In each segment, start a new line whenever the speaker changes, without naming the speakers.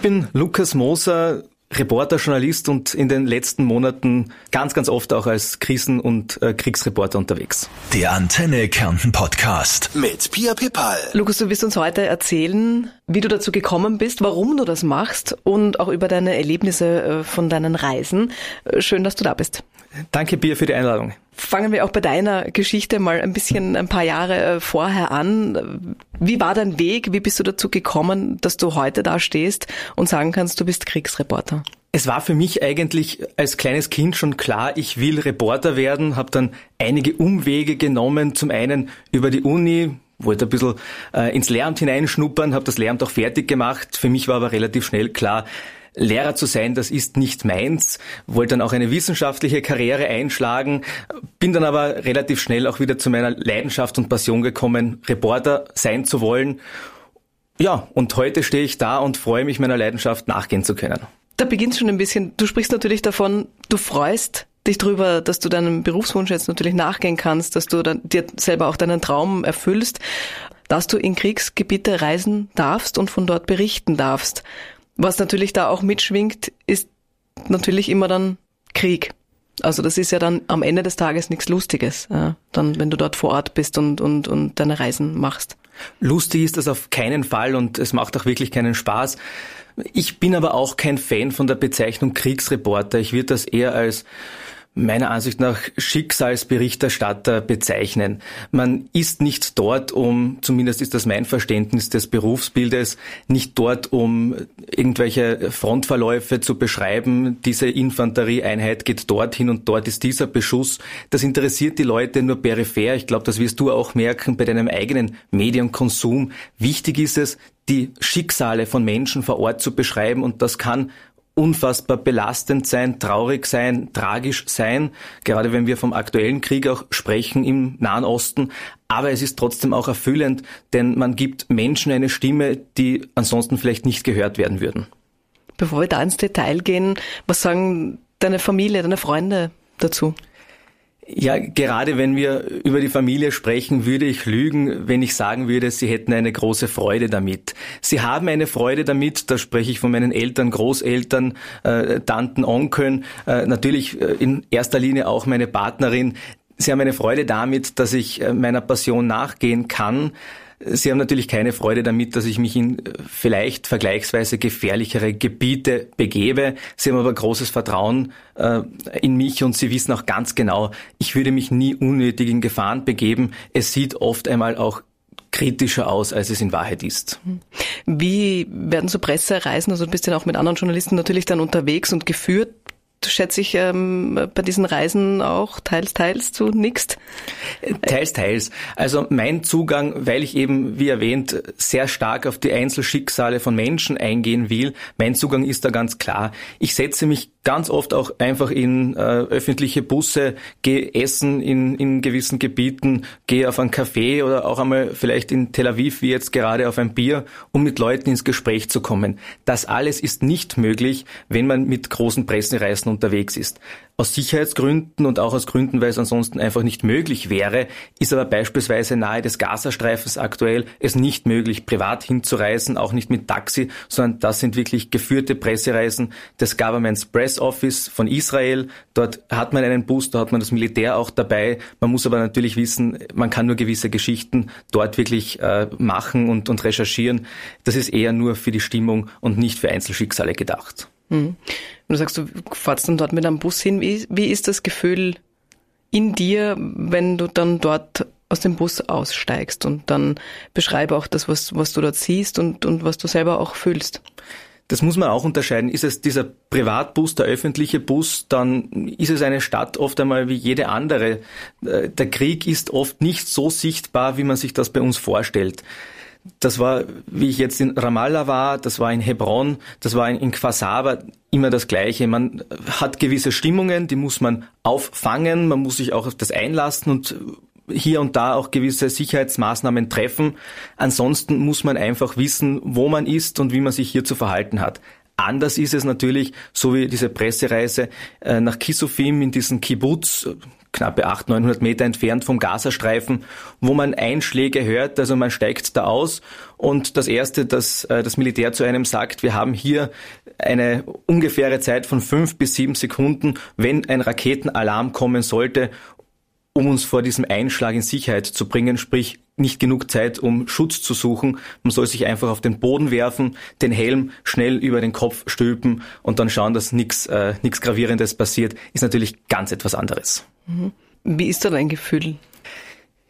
Ich bin Lukas Moser, Reporter, Journalist und in den letzten Monaten ganz, ganz oft auch als Krisen- und äh, Kriegsreporter unterwegs.
Der Antenne Kärnten Podcast mit Pia Pipal.
Lukas, du wirst uns heute erzählen, wie du dazu gekommen bist, warum du das machst und auch über deine Erlebnisse äh, von deinen Reisen. Äh, schön, dass du da bist.
Danke, Pia, für die Einladung.
Fangen wir auch bei deiner Geschichte mal ein bisschen ein paar Jahre äh, vorher an. Wie war dein Weg? Wie bist du dazu gekommen, dass du heute da stehst und sagen kannst, du bist Kriegsreporter?
Es war für mich eigentlich als kleines Kind schon klar, ich will Reporter werden, habe dann einige Umwege genommen, zum einen über die Uni, wollte ein bisschen äh, ins Lehramt hineinschnuppern, habe das Lehramt auch fertig gemacht. Für mich war aber relativ schnell klar, Lehrer zu sein, das ist nicht meins, wollte dann auch eine wissenschaftliche Karriere einschlagen, bin dann aber relativ schnell auch wieder zu meiner Leidenschaft und Passion gekommen, Reporter sein zu wollen. Ja, und heute stehe ich da und freue mich, meiner Leidenschaft nachgehen zu können.
Da beginnt schon ein bisschen, du sprichst natürlich davon, du freust dich darüber, dass du deinem Berufswunsch jetzt natürlich nachgehen kannst, dass du dann, dir selber auch deinen Traum erfüllst, dass du in Kriegsgebiete reisen darfst und von dort berichten darfst. Was natürlich da auch mitschwingt, ist natürlich immer dann Krieg. Also das ist ja dann am Ende des Tages nichts Lustiges, ja, dann wenn du dort vor Ort bist und, und, und deine Reisen machst.
Lustig ist das auf keinen Fall und es macht auch wirklich keinen Spaß. Ich bin aber auch kein Fan von der Bezeichnung Kriegsreporter. Ich würde das eher als meiner Ansicht nach Schicksalsberichterstatter bezeichnen. Man ist nicht dort, um, zumindest ist das mein Verständnis des Berufsbildes, nicht dort, um irgendwelche Frontverläufe zu beschreiben. Diese Infanterieeinheit geht dorthin und dort ist dieser Beschuss. Das interessiert die Leute nur peripher. Ich glaube, das wirst du auch merken bei deinem eigenen Medienkonsum. Wichtig ist es, die Schicksale von Menschen vor Ort zu beschreiben und das kann unfassbar belastend sein, traurig sein, tragisch sein, gerade wenn wir vom aktuellen Krieg auch sprechen im Nahen Osten. Aber es ist trotzdem auch erfüllend, denn man gibt Menschen eine Stimme, die ansonsten vielleicht nicht gehört werden würden.
Bevor wir da ins Detail gehen, was sagen deine Familie, deine Freunde dazu?
Ja, gerade wenn wir über die Familie sprechen, würde ich lügen, wenn ich sagen würde, sie hätten eine große Freude damit. Sie haben eine Freude damit, da spreche ich von meinen Eltern, Großeltern, äh, Tanten, Onkeln, äh, natürlich äh, in erster Linie auch meine Partnerin. Sie haben eine Freude damit, dass ich äh, meiner Passion nachgehen kann. Sie haben natürlich keine Freude damit, dass ich mich in äh, vielleicht vergleichsweise gefährlichere Gebiete begebe. Sie haben aber großes Vertrauen äh, in mich und Sie wissen auch ganz genau, ich würde mich nie unnötig in Gefahren begeben. Es sieht oft einmal auch kritischer aus, als es in Wahrheit ist.
Wie werden so Pressereisen, also bist ja auch mit anderen Journalisten natürlich dann unterwegs und geführt schätze ich, ähm, bei diesen Reisen auch teils, teils zu nickst?
Teils, teils. Also mein Zugang, weil ich eben, wie erwähnt, sehr stark auf die Einzelschicksale von Menschen eingehen will, mein Zugang ist da ganz klar. Ich setze mich ganz oft auch einfach in äh, öffentliche Busse, gehe essen in, in gewissen Gebieten, gehe auf ein Café oder auch einmal vielleicht in Tel Aviv, wie jetzt gerade auf ein Bier, um mit Leuten ins Gespräch zu kommen. Das alles ist nicht möglich, wenn man mit großen Pressereisen unterwegs ist. Aus Sicherheitsgründen und auch aus Gründen, weil es ansonsten einfach nicht möglich wäre, ist aber beispielsweise nahe des Gazastreifens aktuell es nicht möglich, privat hinzureisen, auch nicht mit Taxi, sondern das sind wirklich geführte Pressereisen des Government's Press Office von Israel. Dort hat man einen Bus, da hat man das Militär auch dabei. Man muss aber natürlich wissen, man kann nur gewisse Geschichten dort wirklich äh, machen und, und recherchieren. Das ist eher nur für die Stimmung und nicht für Einzelschicksale gedacht.
Mhm. Du sagst, du fährst dann dort mit einem Bus hin. Wie, wie ist das Gefühl in dir, wenn du dann dort aus dem Bus aussteigst und dann beschreibe auch das, was, was du dort siehst und, und was du selber auch fühlst?
Das muss man auch unterscheiden. Ist es dieser Privatbus, der öffentliche Bus, dann ist es eine Stadt oft einmal wie jede andere. Äh, der Krieg ist oft nicht so sichtbar, wie man sich das bei uns vorstellt. Das war, wie ich jetzt in Ramallah war, das war in Hebron, das war in Qasaba, immer das Gleiche. Man hat gewisse Stimmungen, die muss man auffangen, man muss sich auch auf das einlassen und hier und da auch gewisse Sicherheitsmaßnahmen treffen. Ansonsten muss man einfach wissen, wo man ist und wie man sich hier zu verhalten hat. Anders ist es natürlich, so wie diese Pressereise äh, nach Kisufim in diesen Kibbutz, knappe 800, 900 Meter entfernt vom Gazastreifen, wo man Einschläge hört, also man steigt da aus und das Erste, dass äh, das Militär zu einem sagt, wir haben hier eine ungefähre Zeit von fünf bis sieben Sekunden, wenn ein Raketenalarm kommen sollte, um uns vor diesem Einschlag in Sicherheit zu bringen, sprich nicht genug Zeit, um Schutz zu suchen. Man soll sich einfach auf den Boden werfen, den Helm schnell über den Kopf stülpen und dann schauen, dass nichts äh, nix Gravierendes passiert, ist natürlich ganz etwas anderes.
Mhm. Wie ist da dein Gefühl?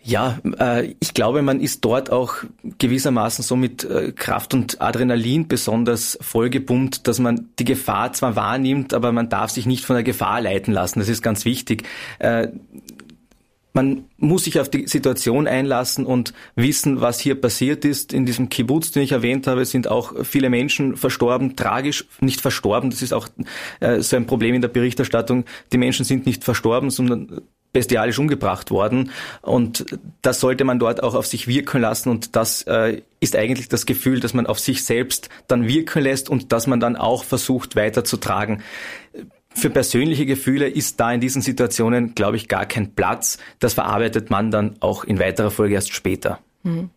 Ja, äh, ich glaube, man ist dort auch gewissermaßen so mit äh, Kraft und Adrenalin besonders vollgepumpt, dass man die Gefahr zwar wahrnimmt, aber man darf sich nicht von der Gefahr leiten lassen. Das ist ganz wichtig. Äh, man muss sich auf die Situation einlassen und wissen, was hier passiert ist. In diesem Kibbutz, den ich erwähnt habe, sind auch viele Menschen verstorben, tragisch nicht verstorben. Das ist auch äh, so ein Problem in der Berichterstattung. Die Menschen sind nicht verstorben, sondern bestialisch umgebracht worden. Und das sollte man dort auch auf sich wirken lassen. Und das äh, ist eigentlich das Gefühl, dass man auf sich selbst dann wirken lässt und dass man dann auch versucht weiterzutragen. Für persönliche Gefühle ist da in diesen Situationen, glaube ich, gar kein Platz. Das verarbeitet man dann auch in weiterer Folge erst später.
Mhm.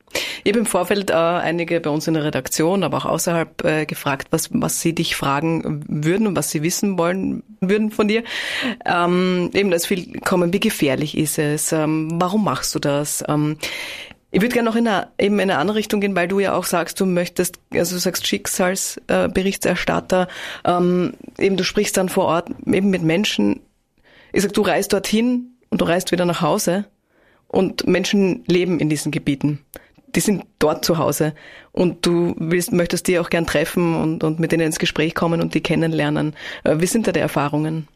Ich habe im Vorfeld äh, einige bei uns in der Redaktion, aber auch außerhalb äh, gefragt, was, was sie dich fragen würden und was sie wissen wollen würden von dir. Ähm, eben, ist viel kommen, wie gefährlich ist es? Ähm, warum machst du das? Ähm, ich würde gerne noch in eine, eben in eine andere Richtung gehen, weil du ja auch sagst, du möchtest, also du sagst Schicksalsberichterstatter, äh, ähm, eben du sprichst dann vor Ort eben mit Menschen. Ich sag, du reist dorthin und du reist wieder nach Hause und Menschen leben in diesen Gebieten. Die sind dort zu Hause und du willst, möchtest die auch gern treffen und, und mit denen ins Gespräch kommen und die kennenlernen. Äh, wie sind da die Erfahrungen?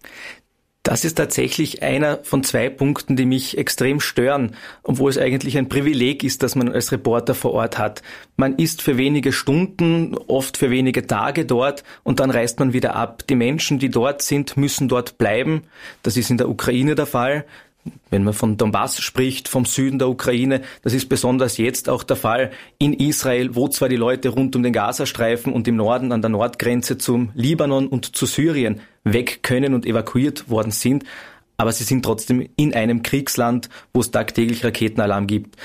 Das ist tatsächlich einer von zwei Punkten, die mich extrem stören, obwohl es eigentlich ein Privileg ist, dass man als Reporter vor Ort hat. Man ist für wenige Stunden, oft für wenige Tage dort und dann reist man wieder ab. Die Menschen, die dort sind, müssen dort bleiben. Das ist in der Ukraine der Fall wenn man von Donbass spricht, vom Süden der Ukraine, das ist besonders jetzt auch der Fall in Israel, wo zwar die Leute rund um den Gazastreifen und im Norden an der Nordgrenze zum Libanon und zu Syrien weg können und evakuiert worden sind, aber sie sind trotzdem in einem Kriegsland, wo es tagtäglich Raketenalarm gibt.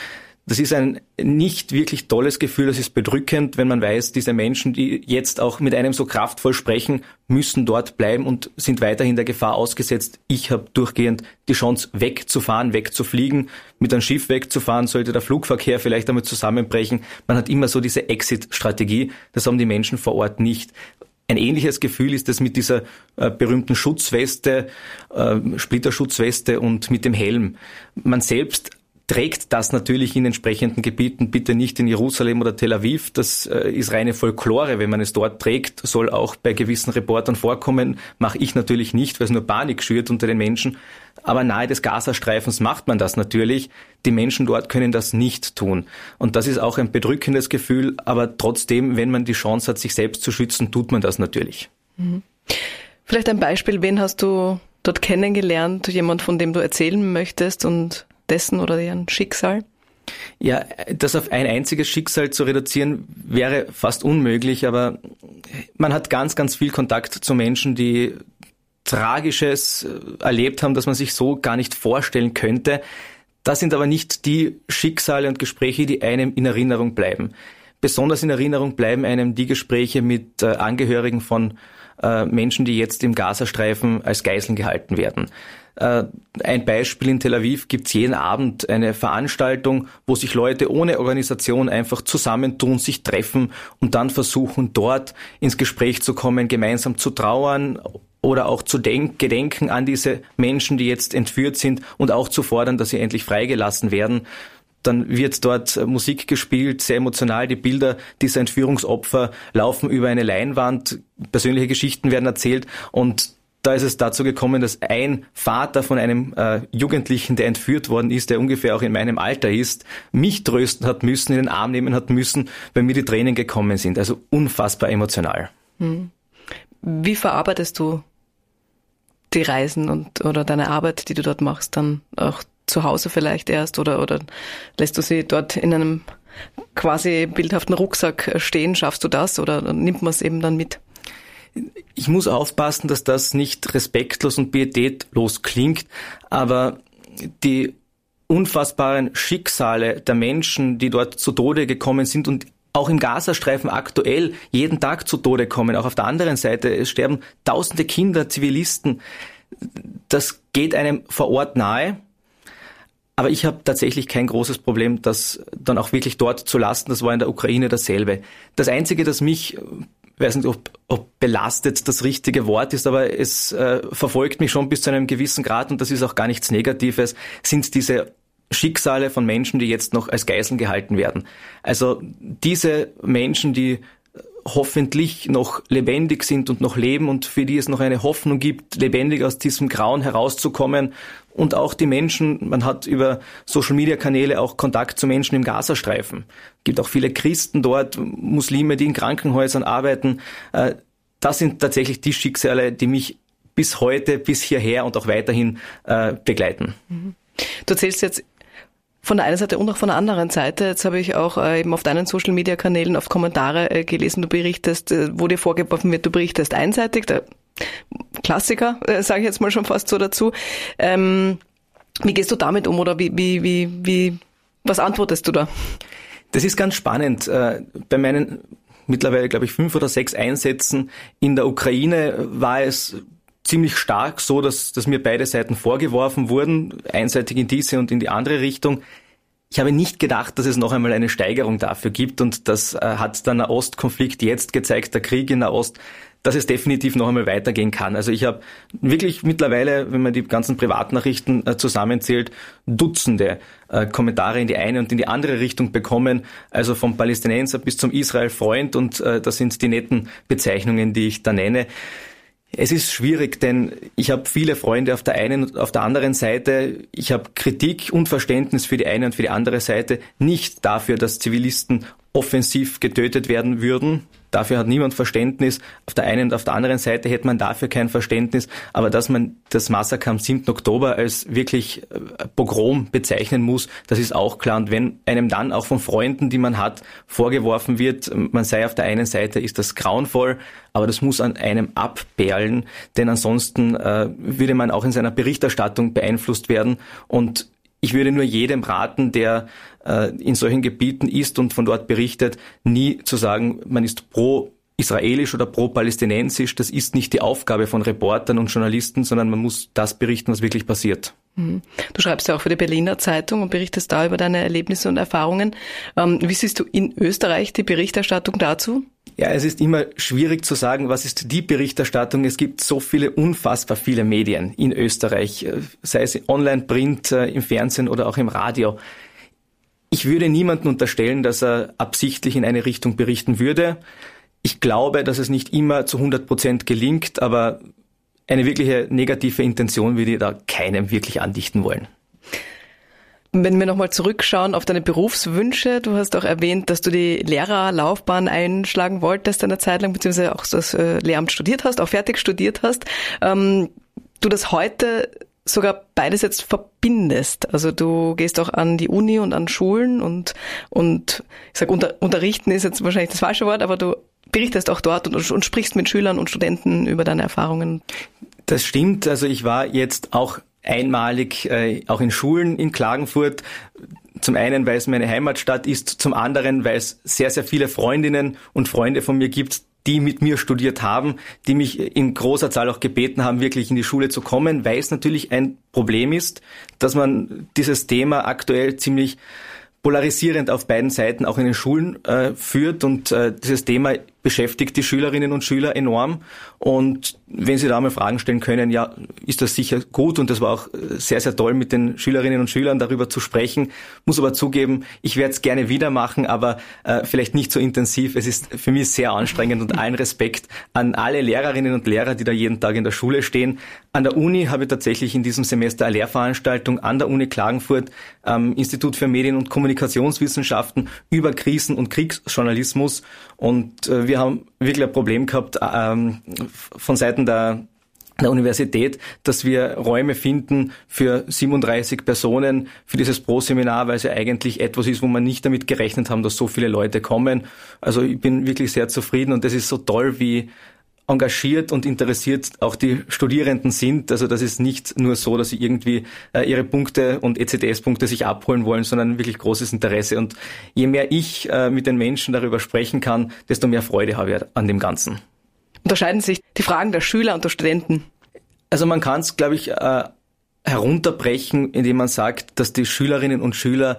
Das ist ein nicht wirklich tolles Gefühl, das ist bedrückend, wenn man weiß, diese Menschen, die jetzt auch mit einem so kraftvoll sprechen, müssen dort bleiben und sind weiterhin der Gefahr ausgesetzt. Ich habe durchgehend die Chance, wegzufahren, wegzufliegen. Mit einem Schiff wegzufahren, sollte der Flugverkehr vielleicht damit zusammenbrechen. Man hat immer so diese Exit-Strategie. Das haben die Menschen vor Ort nicht. Ein ähnliches Gefühl ist es mit dieser äh, berühmten Schutzweste, äh, Splitterschutzweste und mit dem Helm. Man selbst trägt das natürlich in entsprechenden Gebieten, bitte nicht in Jerusalem oder Tel Aviv. Das äh, ist reine Folklore, wenn man es dort trägt, soll auch bei gewissen Reportern vorkommen. Mache ich natürlich nicht, weil es nur Panik schürt unter den Menschen. Aber nahe des Gazastreifens macht man das natürlich. Die Menschen dort können das nicht tun. Und das ist auch ein bedrückendes Gefühl. Aber trotzdem, wenn man die Chance hat, sich selbst zu schützen, tut man das natürlich. Mhm.
Vielleicht ein Beispiel. Wen hast du dort kennengelernt? Jemand, von dem du erzählen möchtest und dessen oder deren Schicksal?
Ja, das auf ein einziges Schicksal zu reduzieren, wäre fast unmöglich, aber man hat ganz, ganz viel Kontakt zu Menschen, die Tragisches äh, erlebt haben, dass man sich so gar nicht vorstellen könnte. Das sind aber nicht die Schicksale und Gespräche, die einem in Erinnerung bleiben. Besonders in Erinnerung bleiben einem die Gespräche mit äh, Angehörigen von äh, Menschen, die jetzt im Gazastreifen als Geiseln gehalten werden. Äh, ein Beispiel in Tel Aviv gibt es jeden Abend eine Veranstaltung, wo sich Leute ohne Organisation einfach zusammentun, sich treffen und dann versuchen, dort ins Gespräch zu kommen, gemeinsam zu trauern oder auch zu denk gedenken an diese Menschen, die jetzt entführt sind und auch zu fordern, dass sie endlich freigelassen werden. Dann wird dort Musik gespielt, sehr emotional. Die Bilder dieser Entführungsopfer laufen über eine Leinwand. Persönliche Geschichten werden erzählt und da ist es dazu gekommen, dass ein Vater von einem äh, Jugendlichen, der entführt worden ist, der ungefähr auch in meinem Alter ist, mich trösten hat müssen, in den Arm nehmen hat müssen, weil mir die Tränen gekommen sind. Also unfassbar emotional. Hm.
Wie verarbeitest du die Reisen und oder deine Arbeit, die du dort machst, dann auch zu Hause vielleicht erst oder oder lässt du sie dort in einem quasi bildhaften Rucksack stehen? Schaffst du das oder nimmt man es eben dann mit?
Ich muss aufpassen, dass das nicht respektlos und pietätlos klingt, aber die unfassbaren Schicksale der Menschen, die dort zu Tode gekommen sind und auch im Gazastreifen aktuell jeden Tag zu Tode kommen. Auch auf der anderen Seite, es sterben tausende Kinder, Zivilisten. Das geht einem vor Ort nahe. Aber ich habe tatsächlich kein großes Problem, das dann auch wirklich dort zu lassen. Das war in der Ukraine dasselbe. Das Einzige, das mich, weiß nicht, ob, ob belastet das richtige Wort ist, aber es äh, verfolgt mich schon bis zu einem gewissen Grad und das ist auch gar nichts Negatives, sind diese Schicksale von Menschen, die jetzt noch als Geiseln gehalten werden. Also diese Menschen, die hoffentlich noch lebendig sind und noch leben und für die es noch eine Hoffnung gibt, lebendig aus diesem Grauen herauszukommen. Und auch die Menschen, man hat über Social-Media-Kanäle auch Kontakt zu Menschen im Gazastreifen. Es gibt auch viele Christen dort, Muslime, die in Krankenhäusern arbeiten. Äh, das sind tatsächlich die Schicksale, die mich bis heute, bis hierher und auch weiterhin äh, begleiten.
Mhm. Du erzählst jetzt von der einen Seite und auch von der anderen Seite. Jetzt habe ich auch äh, eben auf deinen Social Media Kanälen auf Kommentare gelesen, du berichtest, wo dir vorgeworfen wird, du berichtest einseitig. Der Klassiker, äh, sage ich jetzt mal schon fast so dazu. Ähm, wie gehst du damit um oder wie, wie, wie, wie, was antwortest du da?
Das ist ganz spannend. Äh, bei meinen mittlerweile, glaube ich, fünf oder sechs Einsätzen in der Ukraine war es ziemlich stark so, dass, dass mir beide Seiten vorgeworfen wurden, einseitig in diese und in die andere Richtung. Ich habe nicht gedacht, dass es noch einmal eine Steigerung dafür gibt und das äh, hat der Nahostkonflikt jetzt gezeigt, der Krieg in Nahost, dass es definitiv noch einmal weitergehen kann. Also ich habe wirklich mittlerweile, wenn man die ganzen Privatnachrichten äh, zusammenzählt, Dutzende äh, Kommentare in die eine und in die andere Richtung bekommen, also vom Palästinenser bis zum Israel-Freund und das sind die netten Bezeichnungen, die ich da nenne. Es ist schwierig, denn ich habe viele Freunde auf der einen und auf der anderen Seite. Ich habe Kritik und Verständnis für die eine und für die andere Seite. Nicht dafür, dass Zivilisten offensiv getötet werden würden. Dafür hat niemand Verständnis. Auf der einen und auf der anderen Seite hätte man dafür kein Verständnis. Aber dass man das Massaker am 7. Oktober als wirklich äh, Pogrom bezeichnen muss, das ist auch klar. Und wenn einem dann auch von Freunden, die man hat, vorgeworfen wird, man sei auf der einen Seite, ist das grauenvoll, aber das muss an einem abperlen, denn ansonsten äh, würde man auch in seiner Berichterstattung beeinflusst werden. Und ich würde nur jedem raten, der äh, in solchen Gebieten ist und von dort berichtet, nie zu sagen, man ist pro israelisch oder pro-palästinensisch. Das ist nicht die Aufgabe von Reportern und Journalisten, sondern man muss das berichten, was wirklich passiert.
Mhm. Du schreibst ja auch für die Berliner Zeitung und berichtest da über deine Erlebnisse und Erfahrungen. Ähm, wie siehst du in Österreich die Berichterstattung dazu?
Ja, es ist immer schwierig zu sagen, was ist die Berichterstattung. Es gibt so viele, unfassbar viele Medien in Österreich, äh, sei es online, print, äh, im Fernsehen oder auch im Radio. Ich würde niemanden unterstellen, dass er absichtlich in eine Richtung berichten würde. Ich glaube, dass es nicht immer zu 100 Prozent gelingt, aber eine wirkliche negative Intention würde ich da keinem wirklich andichten wollen.
Wenn wir nochmal zurückschauen auf deine Berufswünsche, du hast auch erwähnt, dass du die Lehrerlaufbahn einschlagen wolltest eine Zeit lang, beziehungsweise auch das äh, Lehramt studiert hast, auch fertig studiert hast. Ähm, du das heute sogar beides jetzt verbindest. Also du gehst auch an die Uni und an Schulen und, und ich sag unter, unterrichten ist jetzt wahrscheinlich das falsche Wort, aber du berichtest auch dort und, und sprichst mit Schülern und Studenten über deine Erfahrungen.
Das stimmt. Also ich war jetzt auch einmalig äh, auch in Schulen in Klagenfurt. Zum einen, weil es meine Heimatstadt ist, zum anderen, weil es sehr, sehr viele Freundinnen und Freunde von mir gibt, die mit mir studiert haben, die mich in großer Zahl auch gebeten haben, wirklich in die Schule zu kommen, weil es natürlich ein Problem ist, dass man dieses Thema aktuell ziemlich polarisierend auf beiden Seiten auch in den Schulen äh, führt und äh, dieses Thema beschäftigt die Schülerinnen und Schüler enorm. Und wenn Sie da mal Fragen stellen können, ja, ist das sicher gut und das war auch sehr, sehr toll, mit den Schülerinnen und Schülern darüber zu sprechen. Muss aber zugeben, ich werde es gerne wieder machen, aber äh, vielleicht nicht so intensiv. Es ist für mich sehr anstrengend und allen Respekt an alle Lehrerinnen und Lehrer, die da jeden Tag in der Schule stehen. An der Uni habe ich tatsächlich in diesem Semester eine Lehrveranstaltung an der Uni Klagenfurt, ähm, Institut für Medien- und Kommunikationswissenschaften über Krisen- und Kriegsjournalismus. Und äh, wir haben wirklich ein Problem gehabt ähm, von Seiten der der Universität, dass wir Räume finden für 37 Personen für dieses Pro-Seminar, weil es ja eigentlich etwas ist, wo man nicht damit gerechnet haben, dass so viele Leute kommen. Also ich bin wirklich sehr zufrieden und das ist so toll, wie engagiert und interessiert auch die Studierenden sind. Also das ist nicht nur so, dass sie irgendwie äh, ihre Punkte und ECTS-Punkte sich abholen wollen, sondern wirklich großes Interesse. Und je mehr ich äh, mit den Menschen darüber sprechen kann, desto mehr Freude habe ich an dem Ganzen.
Unterscheiden sich die Fragen der Schüler und der Studenten?
Also man kann es, glaube ich, äh, herunterbrechen, indem man sagt, dass die Schülerinnen und Schüler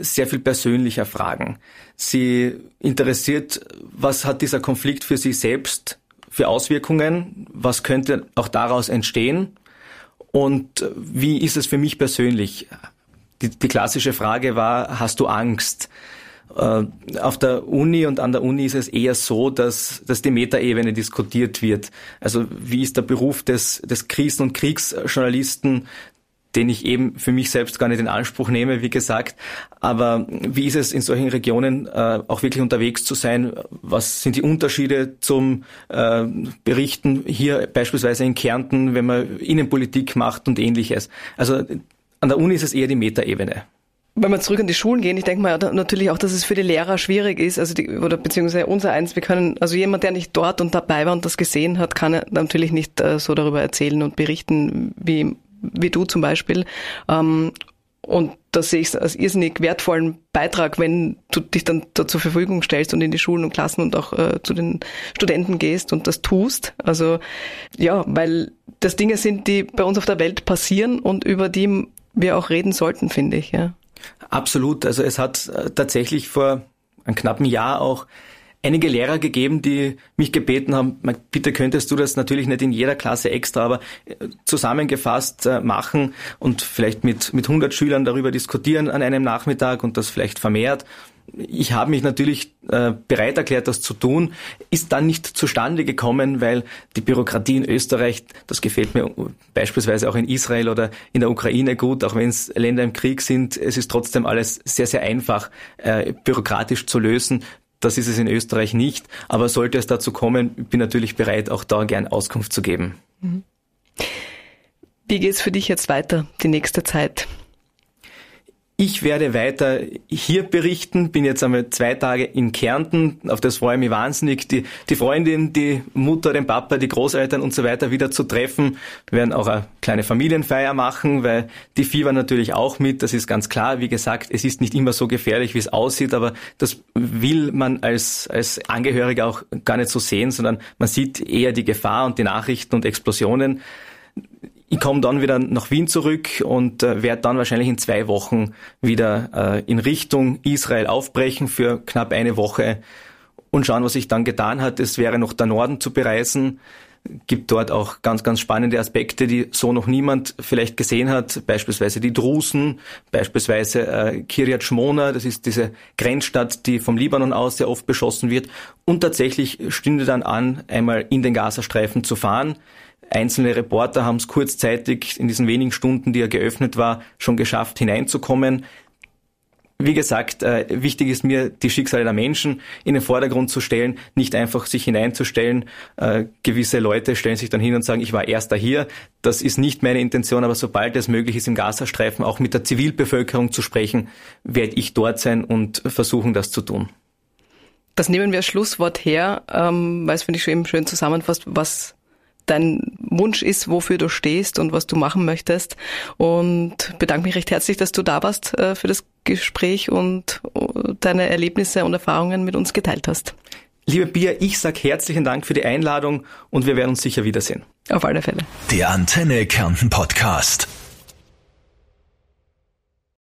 sehr viel persönlicher fragen. Sie interessiert, was hat dieser Konflikt für sie selbst für Auswirkungen, was könnte auch daraus entstehen und wie ist es für mich persönlich. Die, die klassische Frage war, hast du Angst? Äh, auf der Uni und an der Uni ist es eher so, dass, dass die Metaebene diskutiert wird. Also wie ist der Beruf des, des Krisen- und Kriegsjournalisten, den ich eben für mich selbst gar nicht in Anspruch nehme, wie gesagt. Aber wie ist es in solchen Regionen äh, auch wirklich unterwegs zu sein? Was sind die Unterschiede zum äh, Berichten hier beispielsweise in Kärnten, wenn man Innenpolitik macht und ähnliches? Also an der Uni ist es eher die Metaebene
wenn wir zurück an die Schulen gehen, ich denke mal natürlich auch, dass es für die Lehrer schwierig ist, also die, oder beziehungsweise unser eins, wir können, also jemand, der nicht dort und dabei war und das gesehen hat, kann natürlich nicht äh, so darüber erzählen und berichten, wie wie du zum Beispiel. Ähm, und da sehe ich als irrsinnig wertvollen Beitrag, wenn du dich dann da zur Verfügung stellst und in die Schulen und Klassen und auch äh, zu den Studenten gehst und das tust. Also ja, weil das Dinge sind, die bei uns auf der Welt passieren und über die wir auch reden sollten, finde ich. Ja.
Absolut. Also es hat äh, tatsächlich vor einem knappen Jahr auch einige Lehrer gegeben, die mich gebeten haben, bitte könntest du das natürlich nicht in jeder Klasse extra, aber äh, zusammengefasst äh, machen und vielleicht mit, mit 100 Schülern darüber diskutieren an einem Nachmittag und das vielleicht vermehrt. Ich habe mich natürlich äh, bereit erklärt, das zu tun, ist dann nicht zustande gekommen, weil die Bürokratie in Österreich, das gefällt mir beispielsweise auch in Israel oder in der Ukraine gut, auch wenn es Länder im Krieg sind, es ist trotzdem alles sehr, sehr einfach bürokratisch zu lösen. Das ist es in Österreich nicht. Aber sollte es dazu kommen, bin natürlich bereit, auch da gern Auskunft zu geben. Mhm.
Wie geht es für dich jetzt weiter, die nächste Zeit?
Ich werde weiter hier berichten, bin jetzt einmal zwei Tage in Kärnten, auf das freue ich mich wahnsinnig, die, die Freundin, die Mutter, den Papa, die Großeltern und so weiter wieder zu treffen. Wir werden auch eine kleine Familienfeier machen, weil die fiebern natürlich auch mit, das ist ganz klar. Wie gesagt, es ist nicht immer so gefährlich, wie es aussieht, aber das will man als, als Angehöriger auch gar nicht so sehen, sondern man sieht eher die Gefahr und die Nachrichten und Explosionen. Ich komme dann wieder nach Wien zurück und äh, werde dann wahrscheinlich in zwei Wochen wieder äh, in Richtung Israel aufbrechen für knapp eine Woche und schauen, was sich dann getan hat. Es wäre noch der Norden zu bereisen. Gibt dort auch ganz, ganz spannende Aspekte, die so noch niemand vielleicht gesehen hat. Beispielsweise die Drusen, beispielsweise äh, Kiryat Shmona, das ist diese Grenzstadt, die vom Libanon aus sehr oft beschossen wird. Und tatsächlich stünde dann an, einmal in den Gazastreifen zu fahren. Einzelne Reporter haben es kurzzeitig in diesen wenigen Stunden, die er geöffnet war, schon geschafft, hineinzukommen. Wie gesagt, äh, wichtig ist mir, die Schicksale der Menschen in den Vordergrund zu stellen, nicht einfach sich hineinzustellen. Äh, gewisse Leute stellen sich dann hin und sagen, ich war erster hier. Das ist nicht meine Intention, aber sobald es möglich ist, im Gazastreifen auch mit der Zivilbevölkerung zu sprechen, werde ich dort sein und versuchen, das zu tun.
Das nehmen wir als Schlusswort her, ähm, weil es finde ich schon eben schön zusammenfasst, was dein Wunsch ist, wofür du stehst und was du machen möchtest. Und bedanke mich recht herzlich, dass du da warst äh, für das Gespräch und äh, deine Erlebnisse und Erfahrungen mit uns geteilt hast.
Liebe Bia, ich sage herzlichen Dank für die Einladung und wir werden uns sicher wiedersehen.
Auf alle Fälle.
Der Antenne Kärnten Podcast.